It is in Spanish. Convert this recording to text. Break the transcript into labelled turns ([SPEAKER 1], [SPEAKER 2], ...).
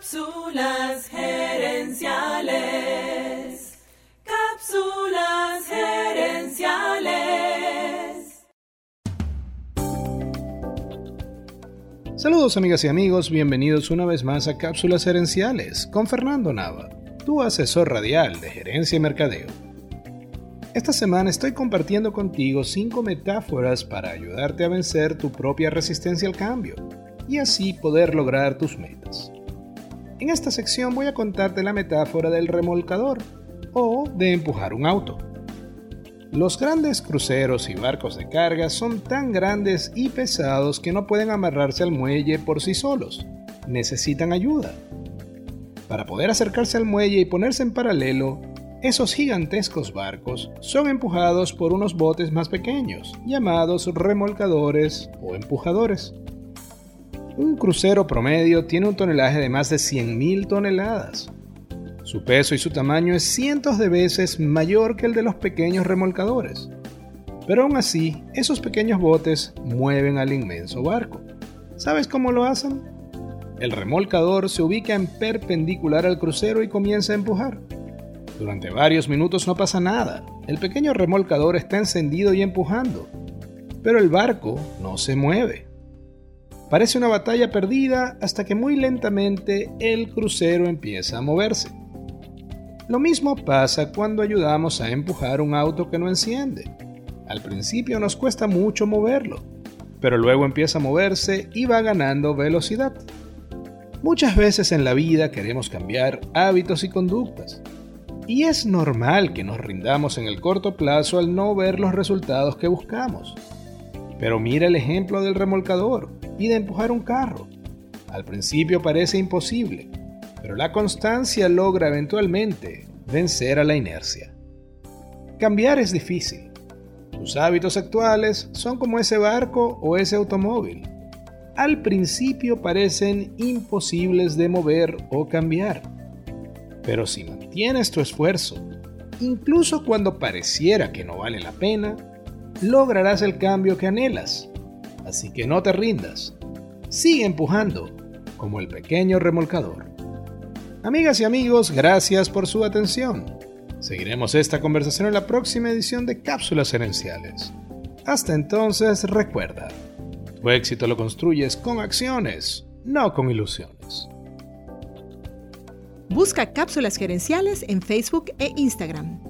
[SPEAKER 1] Cápsulas gerenciales. Cápsulas gerenciales.
[SPEAKER 2] Saludos amigas y amigos, bienvenidos una vez más a Cápsulas Gerenciales con Fernando Nava, tu asesor radial de gerencia y mercadeo. Esta semana estoy compartiendo contigo 5 metáforas para ayudarte a vencer tu propia resistencia al cambio y así poder lograr tus metas. En esta sección voy a contarte la metáfora del remolcador o de empujar un auto. Los grandes cruceros y barcos de carga son tan grandes y pesados que no pueden amarrarse al muelle por sí solos. Necesitan ayuda. Para poder acercarse al muelle y ponerse en paralelo, esos gigantescos barcos son empujados por unos botes más pequeños, llamados remolcadores o empujadores. Un crucero promedio tiene un tonelaje de más de 100.000 toneladas. Su peso y su tamaño es cientos de veces mayor que el de los pequeños remolcadores. Pero aún así, esos pequeños botes mueven al inmenso barco. ¿Sabes cómo lo hacen? El remolcador se ubica en perpendicular al crucero y comienza a empujar. Durante varios minutos no pasa nada. El pequeño remolcador está encendido y empujando. Pero el barco no se mueve. Parece una batalla perdida hasta que muy lentamente el crucero empieza a moverse. Lo mismo pasa cuando ayudamos a empujar un auto que no enciende. Al principio nos cuesta mucho moverlo, pero luego empieza a moverse y va ganando velocidad. Muchas veces en la vida queremos cambiar hábitos y conductas, y es normal que nos rindamos en el corto plazo al no ver los resultados que buscamos. Pero mira el ejemplo del remolcador y de empujar un carro. Al principio parece imposible, pero la constancia logra eventualmente vencer a la inercia. Cambiar es difícil. Tus hábitos actuales son como ese barco o ese automóvil. Al principio parecen imposibles de mover o cambiar pero si mantienes tu esfuerzo, incluso cuando pareciera que no vale la pena, lograrás el cambio que anhelas. Así que no te rindas. Sigue empujando, como el pequeño remolcador. Amigas y amigos, gracias por su atención. Seguiremos esta conversación en la próxima edición de Cápsulas Herenciales. Hasta entonces, recuerda, tu éxito lo construyes con acciones, no con ilusiones.
[SPEAKER 3] Busca cápsulas gerenciales en Facebook e Instagram.